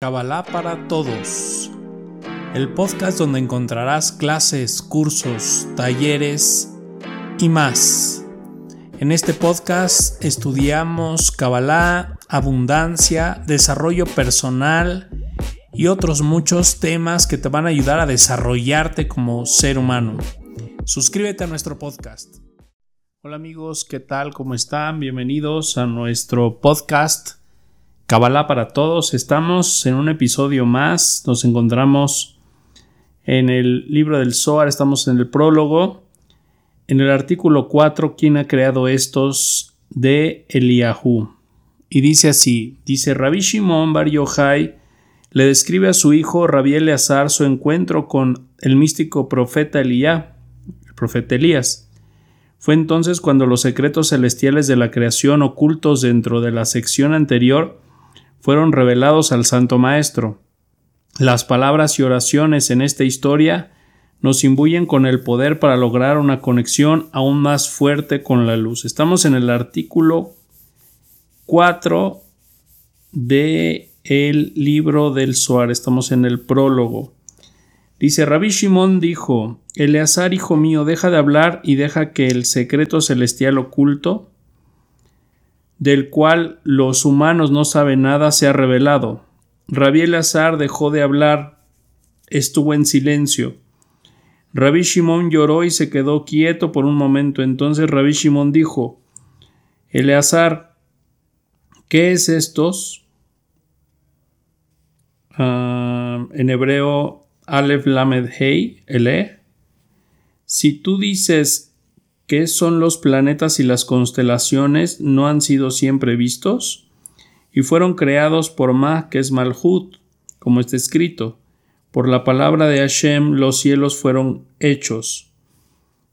Kabbalah para Todos, el podcast donde encontrarás clases, cursos, talleres y más. En este podcast estudiamos Kabbalah, abundancia, desarrollo personal y otros muchos temas que te van a ayudar a desarrollarte como ser humano. Suscríbete a nuestro podcast. Hola amigos, ¿qué tal? ¿Cómo están? Bienvenidos a nuestro podcast Kabbalah para todos. Estamos en un episodio más. Nos encontramos en el libro del Zohar. Estamos en el prólogo. En el artículo 4, ¿quién ha creado estos? De Eliahu. Y dice así: Dice Rabbi Shimon Bar Yochai le describe a su hijo Rabbi Eleazar su encuentro con el místico profeta Elías, el profeta Elías. Fue entonces cuando los secretos celestiales de la creación ocultos dentro de la sección anterior fueron revelados al Santo Maestro. Las palabras y oraciones en esta historia nos imbuyen con el poder para lograr una conexión aún más fuerte con la luz. Estamos en el artículo 4 de el libro del Zohar. Estamos en el prólogo. Dice Rabbi Shimon dijo, Eleazar, hijo mío, deja de hablar y deja que el secreto celestial oculto del cual los humanos no saben nada, se ha revelado. Rabí Elazar dejó de hablar, estuvo en silencio. Rabí Shimón lloró y se quedó quieto por un momento. Entonces Rabí Shimón dijo: Eleazar, ¿qué es estos? Ah, en hebreo, Aleph Lamed Hei, Ele. Si tú dices ¿Qué son los planetas y las constelaciones no han sido siempre vistos? Y fueron creados por Ma, que es Malhut, como está escrito. Por la palabra de Hashem los cielos fueron hechos.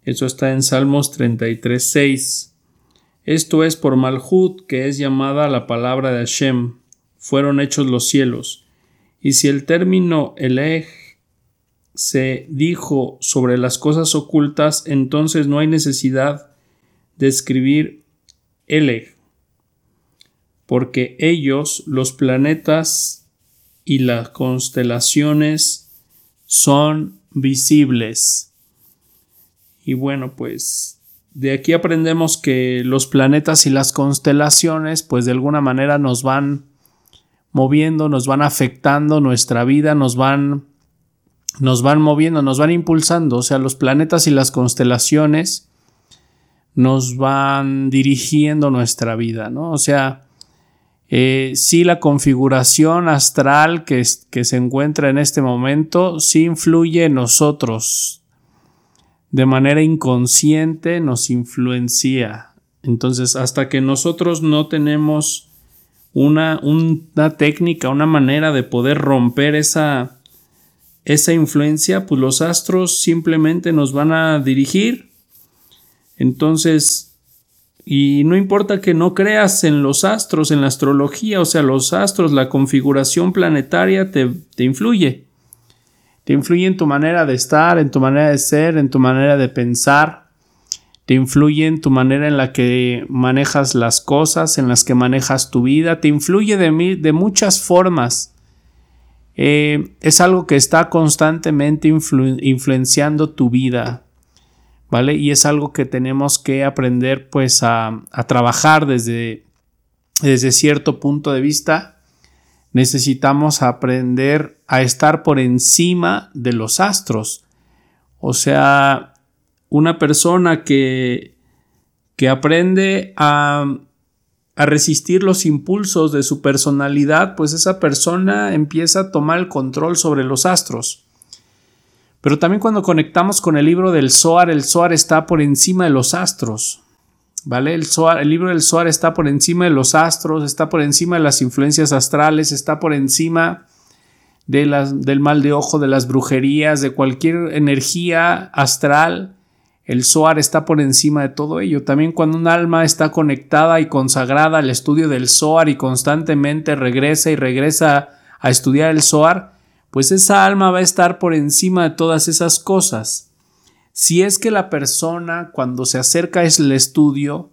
Eso está en Salmos 33.6. Esto es por Malhut, que es llamada la palabra de Hashem. Fueron hechos los cielos. Y si el término Eleg se dijo sobre las cosas ocultas, entonces no hay necesidad de escribir Eleg, porque ellos, los planetas y las constelaciones, son visibles. Y bueno, pues de aquí aprendemos que los planetas y las constelaciones, pues de alguna manera nos van moviendo, nos van afectando nuestra vida, nos van nos van moviendo, nos van impulsando, o sea, los planetas y las constelaciones nos van dirigiendo nuestra vida, ¿no? O sea, eh, sí la configuración astral que, se encuentra en este momento sí influye en nosotros, de manera inconsciente nos influencia. Entonces, hasta que nosotros no tenemos una, una técnica, una manera de poder romper esa, esa influencia, pues los astros simplemente nos van a dirigir. Entonces, y no importa que no creas en los astros, en la astrología, o sea, los astros, la configuración planetaria te, te influye. Te influye en tu manera de estar, en tu manera de ser, en tu manera de pensar. Te influye en tu manera en la que manejas las cosas, en las que manejas tu vida. Te influye de, de muchas formas. Eh, es algo que está constantemente influenciando tu vida, ¿vale? Y es algo que tenemos que aprender pues a, trabajar desde, desde cierto punto de vista. Necesitamos aprender a estar por encima de los astros. O sea, una persona que, que aprende a a resistir los impulsos de su personalidad, pues esa persona empieza a tomar el control sobre los astros. Pero también cuando conectamos con el libro del Zohar, el Zohar está por encima de los astros. ¿Vale? El, el libro del Zohar está por encima de los astros, está por encima de las influencias astrales, está por encima de las, del mal de ojo, de las brujerías, de cualquier energía astral el Zohar está por encima de todo ello. También cuando un alma está conectada y consagrada al estudio del Zohar y constantemente regresa y regresa a estudiar el Zohar, pues esa alma va a estar por encima de todas esas cosas. Si es que la persona cuando se acerca al estudio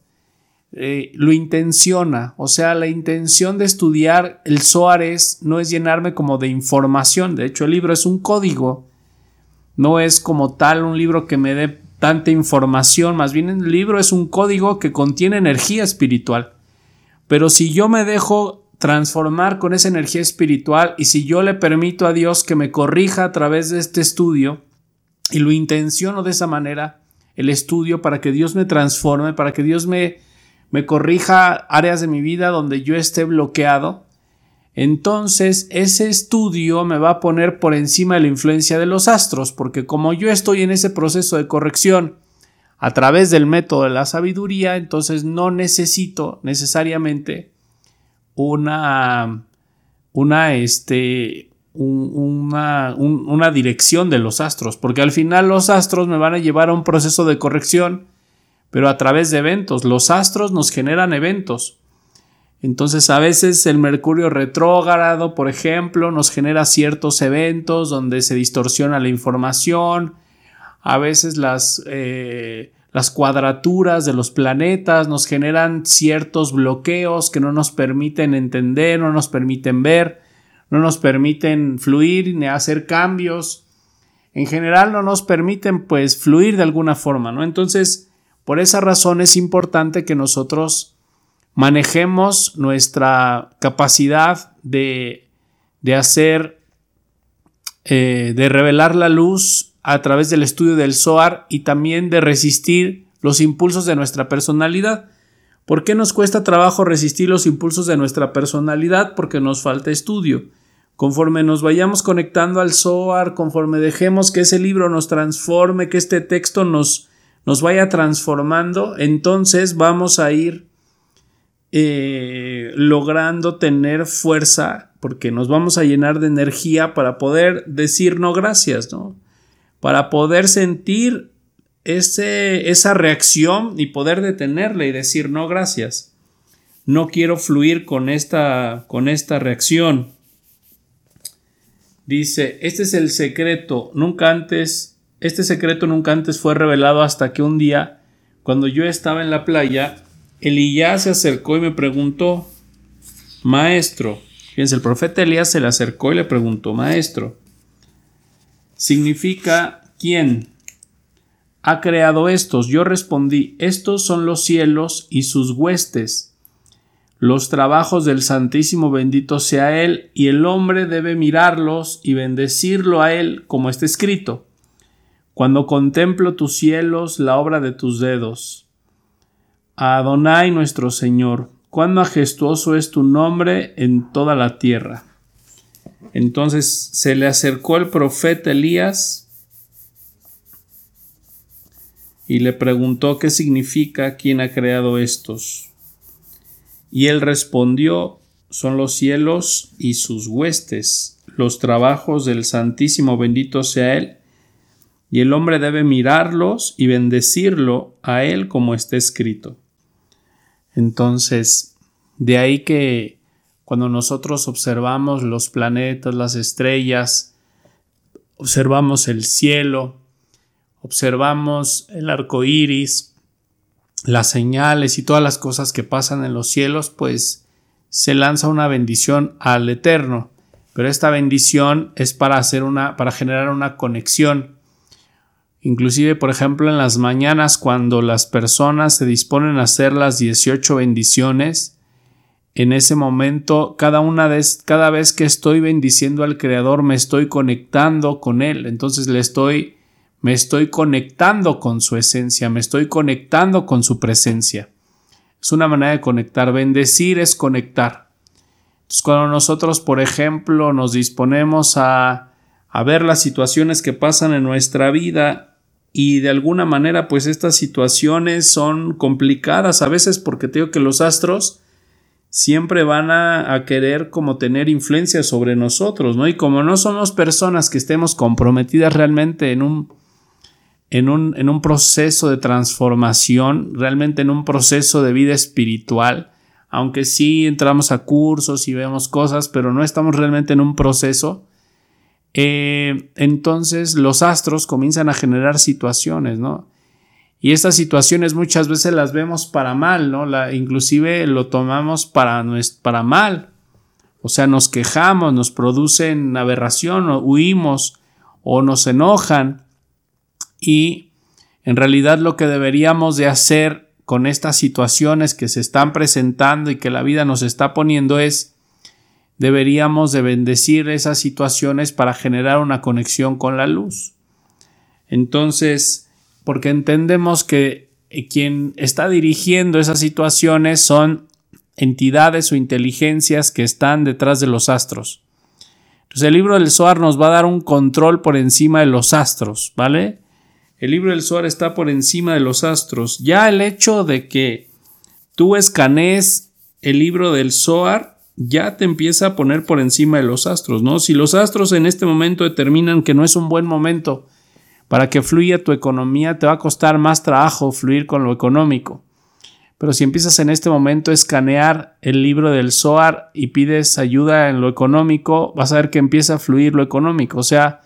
eh, lo intenciona. O sea, la intención de estudiar el Soares no es llenarme como de información. De hecho, el libro es un código. No es como tal un libro que me dé tanta información. Más bien el libro es un código que contiene energía espiritual. Pero si yo me dejo transformar con esa energía espiritual y si yo le permito a Dios que me corrija a través de este estudio y lo intenciono de esa manera, el estudio para que Dios me transforme, para que Dios me me corrija áreas de mi vida donde yo esté bloqueado, entonces ese estudio me va a poner por encima de la influencia de los astros, porque como yo estoy en ese proceso de corrección a través del método de la sabiduría, entonces no necesito necesariamente una, una, este, una, una dirección de los astros, porque al final los astros me van a llevar a un proceso de corrección pero a través de eventos. Los astros nos generan eventos. Entonces a veces el Mercurio retrógrado, por ejemplo, nos genera ciertos eventos donde se distorsiona la información. A veces las, eh, las cuadraturas de los planetas nos generan ciertos bloqueos que no nos permiten entender, no nos permiten ver, no nos permiten fluir ni hacer cambios. En general no nos permiten pues fluir de alguna forma, ¿no? Entonces, por esa razón es importante que nosotros manejemos nuestra capacidad de, hacer, eh, de revelar la luz a través del estudio del SOAR y también de resistir los impulsos de nuestra personalidad. ¿Por qué nos cuesta trabajo resistir los impulsos de nuestra personalidad? Porque nos falta estudio. Conforme nos vayamos conectando al SOAR, conforme dejemos que ese libro nos transforme, que este texto nos, nos vaya transformando, entonces vamos a ir eh, logrando tener fuerza porque nos vamos a llenar de energía para poder decir no gracias, ¿no? Para poder sentir ese, esa reacción y poder detenerla y decir no gracias. No quiero fluir con esta, con esta reacción. Dice, este es el secreto, nunca antes este secreto nunca antes fue revelado hasta que un día, cuando yo estaba en la playa, Elías se acercó y me preguntó, Maestro, fíjense, el profeta Elías se le acercó y le preguntó, Maestro, significa quién ha creado estos. Yo respondí, estos son los cielos y sus huestes, los trabajos del Santísimo bendito sea Él, y el hombre debe mirarlos y bendecirlo a Él, como está escrito. Cuando contemplo tus cielos, la obra de tus dedos. Adonai nuestro Señor, cuán majestuoso es tu nombre en toda la tierra. Entonces se le acercó el profeta Elías y le preguntó qué significa quién ha creado estos. Y él respondió, son los cielos y sus huestes, los trabajos del Santísimo bendito sea Él, y el hombre debe mirarlos y bendecirlo a él como está escrito. Entonces, de ahí que cuando nosotros observamos los planetas, las estrellas, observamos el cielo, observamos el arco iris, las señales y todas las cosas que pasan en los cielos, pues se lanza una bendición al Eterno. Pero esta bendición es para hacer una, para generar una conexión Inclusive, por ejemplo, en las mañanas cuando las personas se disponen a hacer las 18 bendiciones, en ese momento, cada una cada vez que estoy bendiciendo al Creador, me estoy conectando con Él. Entonces le estoy, me estoy conectando con su esencia, me estoy conectando con su presencia. Es una manera de conectar. Bendecir es conectar. Entonces, cuando nosotros, por ejemplo, nos disponemos a, a ver las situaciones que pasan en nuestra vida y de alguna manera pues estas situaciones son complicadas a veces porque te digo que los astros siempre van a, querer como tener influencia sobre nosotros, ¿no? Y como no somos personas que estemos comprometidas realmente en un, en un, en un proceso de transformación, realmente en un proceso de vida espiritual, aunque sí entramos a cursos y vemos cosas, pero no estamos realmente en un proceso, eh, entonces los astros comienzan a generar situaciones, ¿no? Y estas situaciones muchas veces las vemos para mal, ¿no? La, inclusive lo tomamos para, para mal. O sea, nos quejamos, nos producen aberración, o huimos o nos enojan. Y en realidad lo que deberíamos de hacer con estas situaciones que se están presentando y que la vida nos está poniendo es deberíamos de bendecir esas situaciones para generar una conexión con la luz. Entonces, porque entendemos que quien está dirigiendo esas situaciones son entidades o inteligencias que están detrás de los astros. Entonces el libro del Zohar nos va a dar un control por encima de los astros, ¿vale? El libro del Zohar está por encima de los astros. Ya el hecho de que tú escanees el libro del Zohar ya te empieza a poner por encima de los astros, ¿no? Si los astros en este momento determinan que no es un buen momento para que fluya tu economía, te va a costar más trabajo fluir con lo económico. Pero si empiezas en este momento a escanear el libro del SOAR y pides ayuda en lo económico, vas a ver que empieza a fluir lo económico. O sea,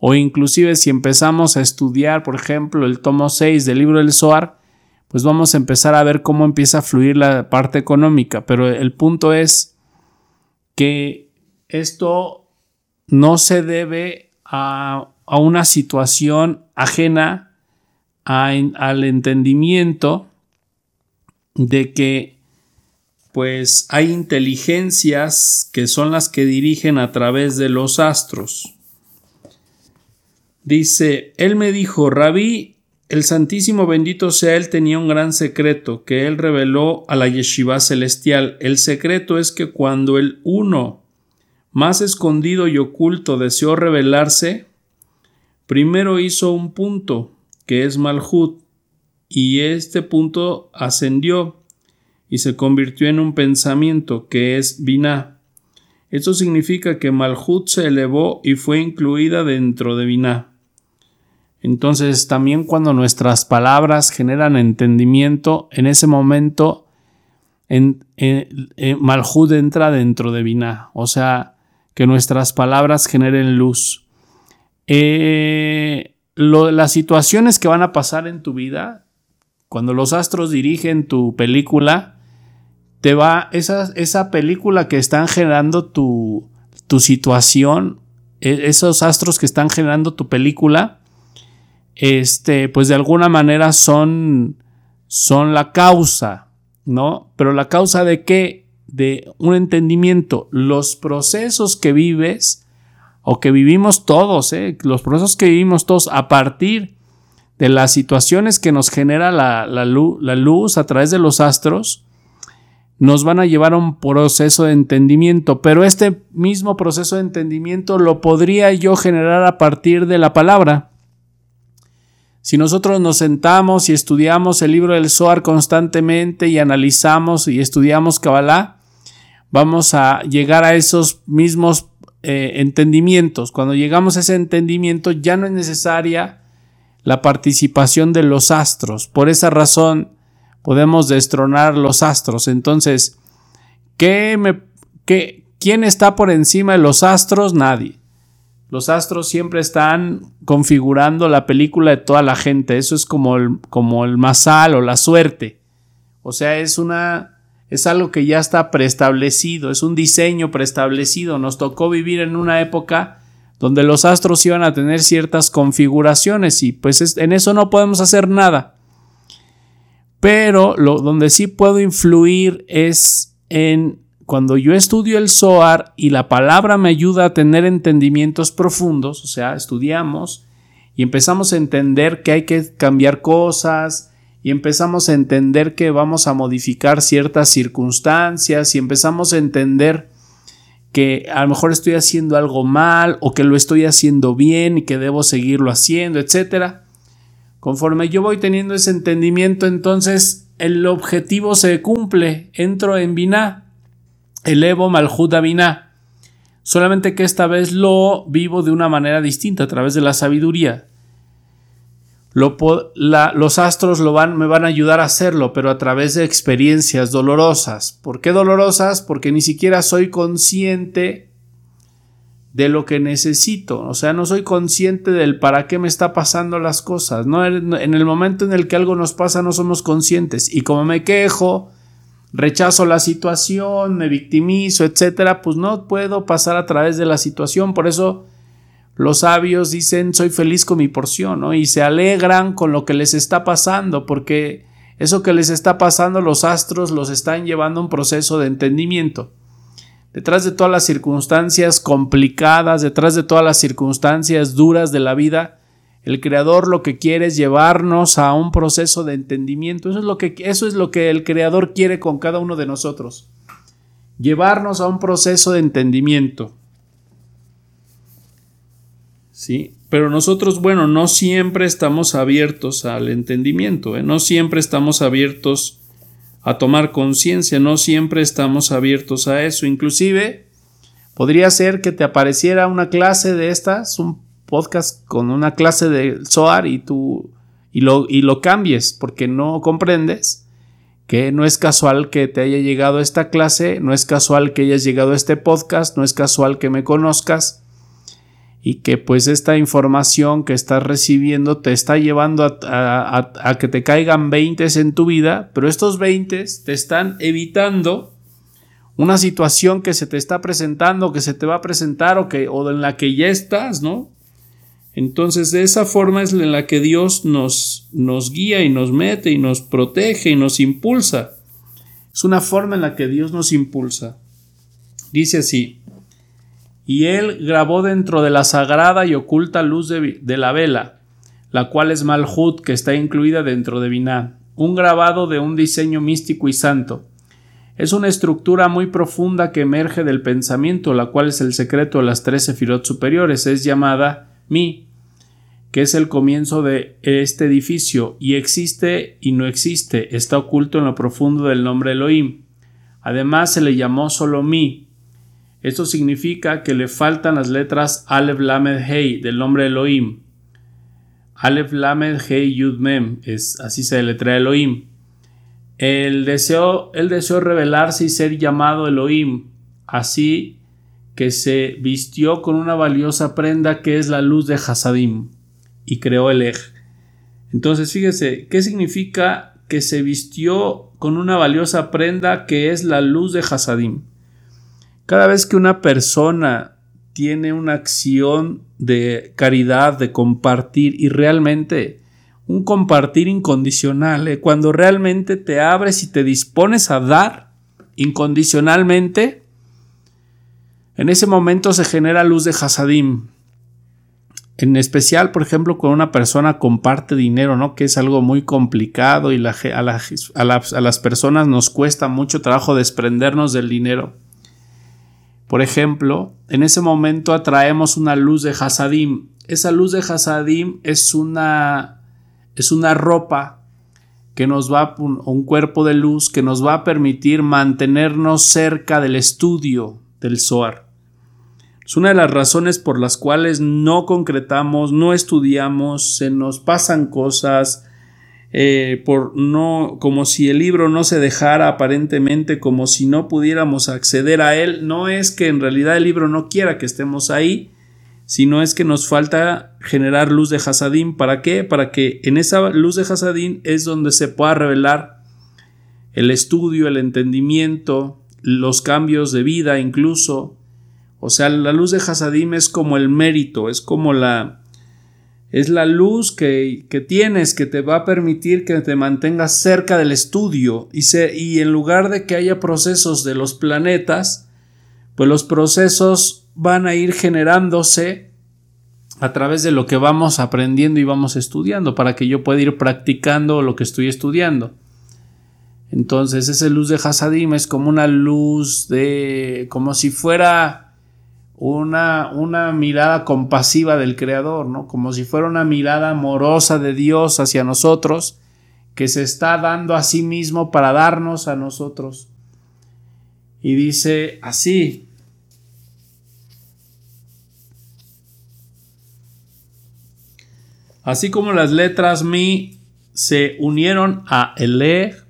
o inclusive si empezamos a estudiar, por ejemplo, el tomo 6 del libro del SOAR, pues vamos a empezar a ver cómo empieza a fluir la parte económica. Pero el punto es que esto no se debe a, una situación ajena al entendimiento de que pues hay inteligencias que son las que dirigen a través de los astros. Dice, él me dijo, Rabí, el Santísimo bendito sea él tenía un gran secreto que él reveló a la yeshiva celestial. El secreto es que cuando el uno más escondido y oculto deseó revelarse, primero hizo un punto, que es Malhut, y este punto ascendió y se convirtió en un pensamiento, que es Binah. Esto significa que Malhut se elevó y fue incluida dentro de Binah. Entonces también cuando nuestras palabras generan entendimiento, en ese momento en, Malhud entra dentro de Binah, o sea, que nuestras palabras generen luz. Eh, las situaciones que van a pasar en tu vida, cuando los astros dirigen tu película, te va esa, esa película que están generando tu, tu situación, e, esos astros que están generando tu película, este, pues de alguna manera son, son la causa, ¿no? Pero la causa de qué? De un entendimiento. Los procesos que vives o que vivimos todos, ¿eh? los procesos que vivimos todos a partir de las situaciones que nos genera la, luz, la luz a través de los astros, nos van a llevar a un proceso de entendimiento, pero este mismo proceso de entendimiento lo podría yo generar a partir de la palabra. Si nosotros nos sentamos y estudiamos el libro del Zohar constantemente y analizamos y estudiamos Kabbalah, vamos a llegar a esos mismos eh, entendimientos. Cuando llegamos a ese entendimiento ya no es necesaria la participación de los astros. Por esa razón podemos destronar los astros. Entonces, ¿qué me, qué, ¿quién está por encima de los astros? Nadie. Los astros siempre están configurando la película de toda la gente. Eso es como el, como el masal o la suerte. O sea, es una. es algo que ya está preestablecido, es un diseño preestablecido. Nos tocó vivir en una época donde los astros iban a tener ciertas configuraciones y pues en eso no podemos hacer nada. Pero lo, donde sí puedo influir es en cuando yo estudio el SOAR y la palabra me ayuda a tener entendimientos profundos, o sea, estudiamos y empezamos a entender que hay que cambiar cosas y empezamos a entender que vamos a modificar ciertas circunstancias y empezamos a entender que a lo mejor estoy haciendo algo mal o que lo estoy haciendo bien y que debo seguirlo haciendo, etc. Conforme yo voy teniendo ese entendimiento, entonces el objetivo se cumple, entro en Elevo. Solamente que esta vez lo vivo de una manera distinta a través de la sabiduría. los astros lo van, me van a ayudar a hacerlo, pero a través de experiencias dolorosas. ¿Por qué dolorosas? Porque ni siquiera soy consciente de lo que necesito, o sea, no soy consciente del para qué me está pasando las cosas, ¿no? En el momento en el que algo nos pasa no somos conscientes y como me quejo, rechazo la situación, me victimizo, etcétera, pues no puedo pasar a través de la situación, por eso los sabios dicen soy feliz con mi porción, ¿no? Y se alegran con lo que les está pasando, porque eso que les está pasando los astros los están llevando a un proceso de entendimiento. Detrás de todas las circunstancias complicadas, detrás de todas las circunstancias duras de la vida, el creador lo que quiere es llevarnos a un proceso de entendimiento. Eso es lo que, eso es lo que el creador quiere con cada uno de nosotros. Llevarnos a un proceso de entendimiento. ¿Sí? Pero nosotros, bueno, no siempre estamos abiertos al entendimiento, ¿eh? no siempre estamos abiertos a tomar conciencia, no siempre estamos abiertos a eso. Inclusive, podría ser que te apareciera una clase de estas, un podcast con una clase de SOAR y tú y lo, y lo cambies porque no comprendes que no es casual que te haya llegado esta clase, no es casual que hayas llegado a este podcast, no es casual que me conozcas y que pues esta información que estás recibiendo te está llevando a, que te caigan 20 en tu vida, pero estos 20 te están evitando una situación que se te está presentando, que se te va a presentar o, que, o en la que ya estás, ¿no? Entonces de esa forma es en la que Dios nos, nos guía y nos mete y nos protege y nos impulsa. Es una forma en la que Dios nos impulsa. Dice así, y él grabó dentro de la sagrada y oculta luz de, la vela, la cual es Malhut, que está incluida dentro de Binah, un grabado de un diseño místico y santo. Es una estructura muy profunda que emerge del pensamiento, la cual es el secreto de las tres sefirot superiores, es llamada Mi, que es el comienzo de este edificio, y existe y no existe, está oculto en lo profundo del nombre Elohim. Además se le llamó solo Mi, esto significa que le faltan las letras Aleph Lamed Hei del nombre Elohim. Aleph Lamed Hei Yud Mem, es, así se letra Elohim. El deseo, el deseo revelarse y ser llamado Elohim, así que se vistió con una valiosa prenda que es la luz de Hasadim y creó el Ej. Entonces, fíjese, ¿qué significa que se vistió con una valiosa prenda que es la luz de Hasadim? Cada vez que una persona tiene una acción de caridad, de compartir y realmente un compartir incondicional, ¿eh? cuando realmente te abres y te dispones a dar incondicionalmente, en ese momento se genera luz de Hasadim. En especial, por ejemplo, cuando una persona comparte dinero, ¿no? Que es algo muy complicado y a, las personas nos cuesta mucho trabajo desprendernos del dinero. Por ejemplo, en ese momento atraemos una luz de Hasadim. Esa luz de Hasadim es una, es una ropa que nos va, un, un cuerpo de luz que nos va a permitir mantenernos cerca del estudio del Zohar. Es una de las razones por las cuales no concretamos, no estudiamos, se nos pasan cosas, eh, por no, como si el libro no se dejara aparentemente, como si no pudiéramos acceder a él, no es que en realidad el libro no quiera que estemos ahí, sino es que nos falta generar luz de Hasadín. ¿Para qué? Para que en esa luz de Hasadín es donde se pueda revelar el estudio, el entendimiento, los cambios de vida incluso. O sea, la luz de Hasadim es como el mérito, es como la, es la luz que, tienes que te va a permitir que te mantengas cerca del estudio y, y en lugar de que haya procesos de los planetas, pues los procesos van a ir generándose a través de lo que vamos aprendiendo y vamos estudiando para que yo pueda ir practicando lo que estoy estudiando. Entonces, esa luz de Hasadim es como una luz de. como si fuera una, una mirada compasiva del Creador, ¿no? Como si fuera una mirada amorosa de Dios hacia nosotros, que se está dando a sí mismo para darnos a nosotros. Y dice así, Así como las letras Mi se unieron a Ele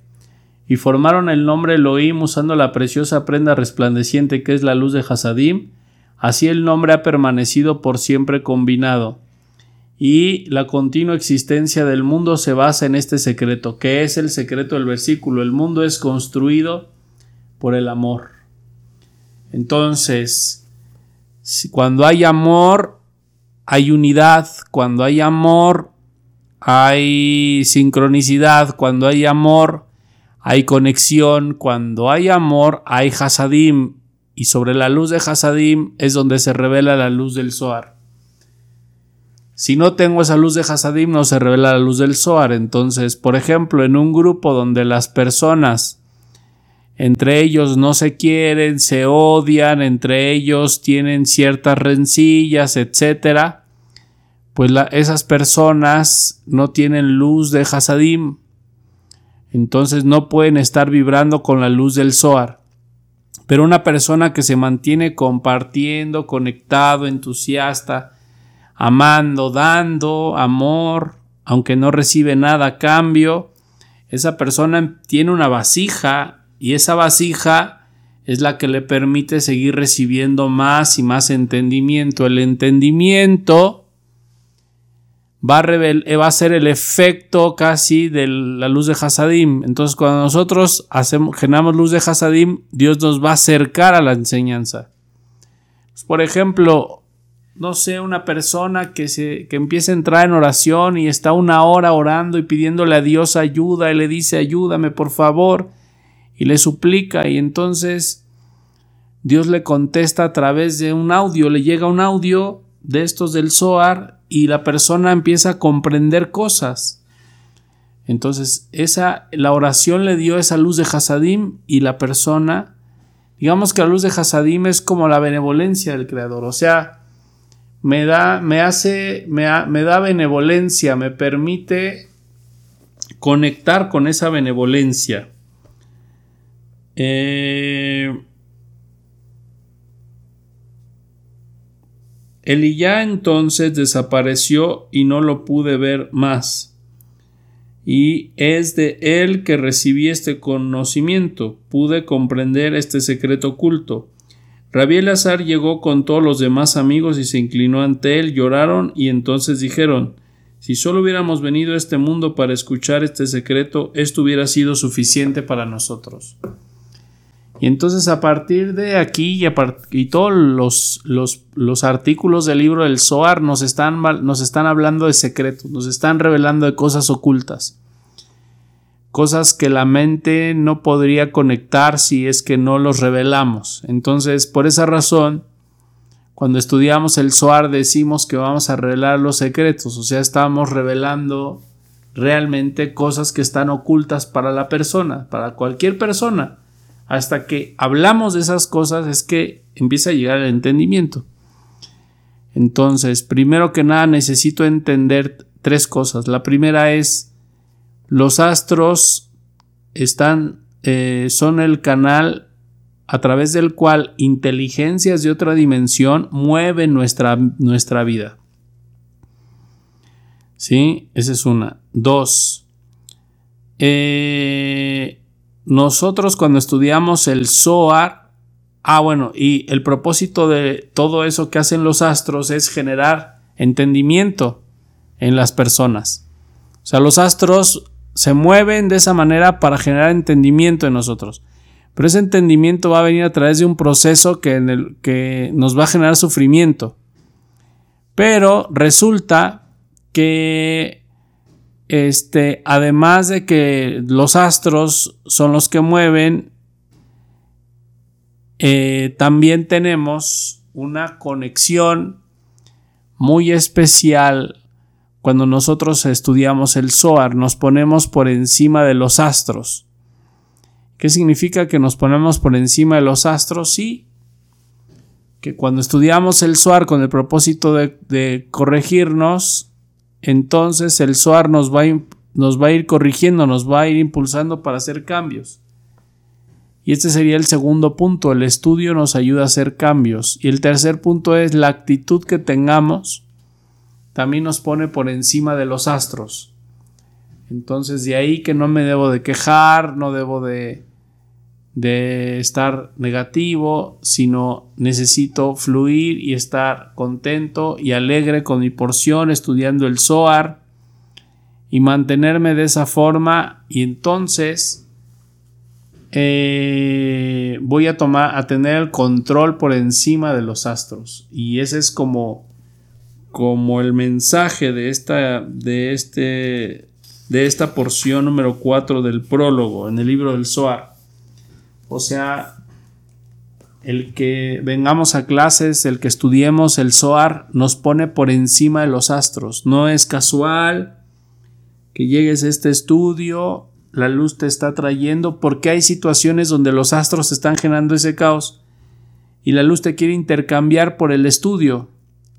y formaron el nombre Elohim usando la preciosa prenda resplandeciente que es la luz de Hasadim, Así el nombre ha permanecido por siempre combinado. Y la continua existencia del mundo se basa en este secreto, que es el secreto del versículo. El mundo es construido por el amor. Entonces, cuando hay amor, hay unidad. Cuando hay amor, hay sincronicidad. Cuando hay amor, hay conexión. Cuando hay amor, hay hasadim. Y sobre la luz de hasadim es donde se revela la luz del Zohar. Si no tengo esa luz de Hasadim, no se revela la luz del Zohar. Entonces, por ejemplo, en un grupo donde las personas entre ellos no se quieren, se odian, entre ellos tienen ciertas rencillas, etc., pues esas personas no tienen luz de Hasadim. Entonces no pueden estar vibrando con la luz del Zohar. Pero una persona que se mantiene compartiendo, conectado, entusiasta, amando, dando amor, aunque no recibe nada a cambio, esa persona tiene una vasija y esa vasija es la que le permite seguir recibiendo más y más entendimiento. El entendimiento va a, va a ser el efecto casi de la luz de Hasadim. Entonces, cuando nosotros hacemos, generamos luz de Hasadim, Dios nos va a acercar a la enseñanza. Por ejemplo, no sé, una persona que, se, que empieza a entrar en oración y está una hora orando y pidiéndole a Dios ayuda y le dice ayúdame por favor y le suplica y entonces Dios le contesta a través de un audio, le llega un audio de estos del Zohar y la persona empieza a comprender cosas. Entonces, esa la oración le dio esa luz de Hasadim y la persona digamos que la luz de Hasadim es como la benevolencia del creador, o sea, me da, me hace, me, da benevolencia, me permite conectar con esa benevolencia. Eh, Eliyá entonces desapareció y no lo pude ver más. Y es de él que recibí este conocimiento, pude comprender este secreto oculto. Rabí Elazar llegó con todos los demás amigos y se inclinó ante él, lloraron y entonces dijeron si solo hubiéramos venido a este mundo para escuchar este secreto, esto hubiera sido suficiente para nosotros. Y entonces a partir de aquí y, todos los, los, artículos del libro del Zohar nos están, nos están hablando de secretos, nos están revelando de cosas ocultas cosas que la mente no podría conectar si es que no los revelamos. Entonces, por esa razón, cuando estudiamos el Zohar decimos que vamos a revelar los secretos, o sea, estamos revelando realmente cosas que están ocultas para la persona, para cualquier persona. Hasta que hablamos de esas cosas es que empieza a llegar el entendimiento. Entonces, primero que nada necesito entender tres cosas. La primera es los astros están, eh, son el canal a través del cual inteligencias de otra dimensión mueven nuestra, nuestra vida. ¿Sí? Esa es una. Dos. Eh, nosotros cuando estudiamos el SOAR, ah bueno, y el propósito de todo eso que hacen los astros es generar entendimiento en las personas. O sea, los astros se mueven de esa manera para generar entendimiento en nosotros. Pero ese entendimiento va a venir a través de un proceso que, que nos va a generar sufrimiento. Pero resulta que este, además de que los astros son los que mueven, eh, también tenemos una conexión muy especial cuando nosotros estudiamos el Zohar, nos ponemos por encima de los astros. ¿Qué significa que nos ponemos por encima de los astros? Sí, que cuando estudiamos el Zohar con el propósito de, corregirnos, entonces el Zohar nos va, nos va a ir corrigiendo, nos va a ir impulsando para hacer cambios. Y este sería el segundo punto, el estudio nos ayuda a hacer cambios. Y el tercer punto es la actitud que tengamos también nos pone por encima de los astros. Entonces de ahí que no me debo de quejar, no debo de, de estar negativo, sino necesito fluir y estar contento y alegre con mi porción estudiando el Zohar y mantenerme de esa forma. Y entonces eh, voy a tomar a tener el control por encima de los astros. Y ese es como como el mensaje de esta de este de esta porción número 4 del prólogo en el libro del Zohar o sea el que vengamos a clases, el que estudiemos el Zohar, nos pone por encima de los astros. No es casual, que llegues a este estudio, la luz te está trayendo, porque hay situaciones donde los astros están generando ese caos y la luz te quiere intercambiar por el estudio.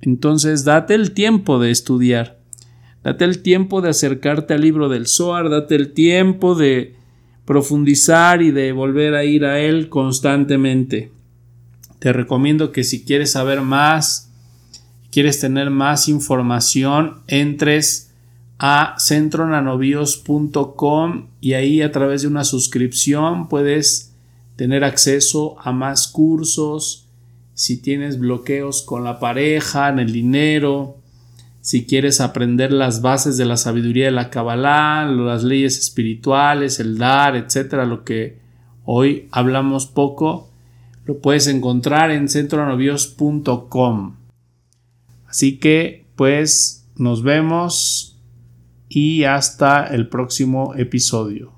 Entonces date el tiempo de estudiar, date el tiempo de acercarte al libro del Zohar, date el tiempo de profundizar y de volver a ir a él constantemente. Te recomiendo que si quieres saber más, quieres tener más información, entres a centronanobios.com y ahí a través de una suscripción puedes tener acceso a más cursos, si tienes bloqueos con la pareja, en el dinero, si quieres aprender las bases de la sabiduría de la Kabbalah, las leyes espirituales, el dar, etcétera, lo que hoy hablamos poco, lo puedes encontrar en centronanobios.com. Así que, pues, nos vemos y hasta el próximo episodio.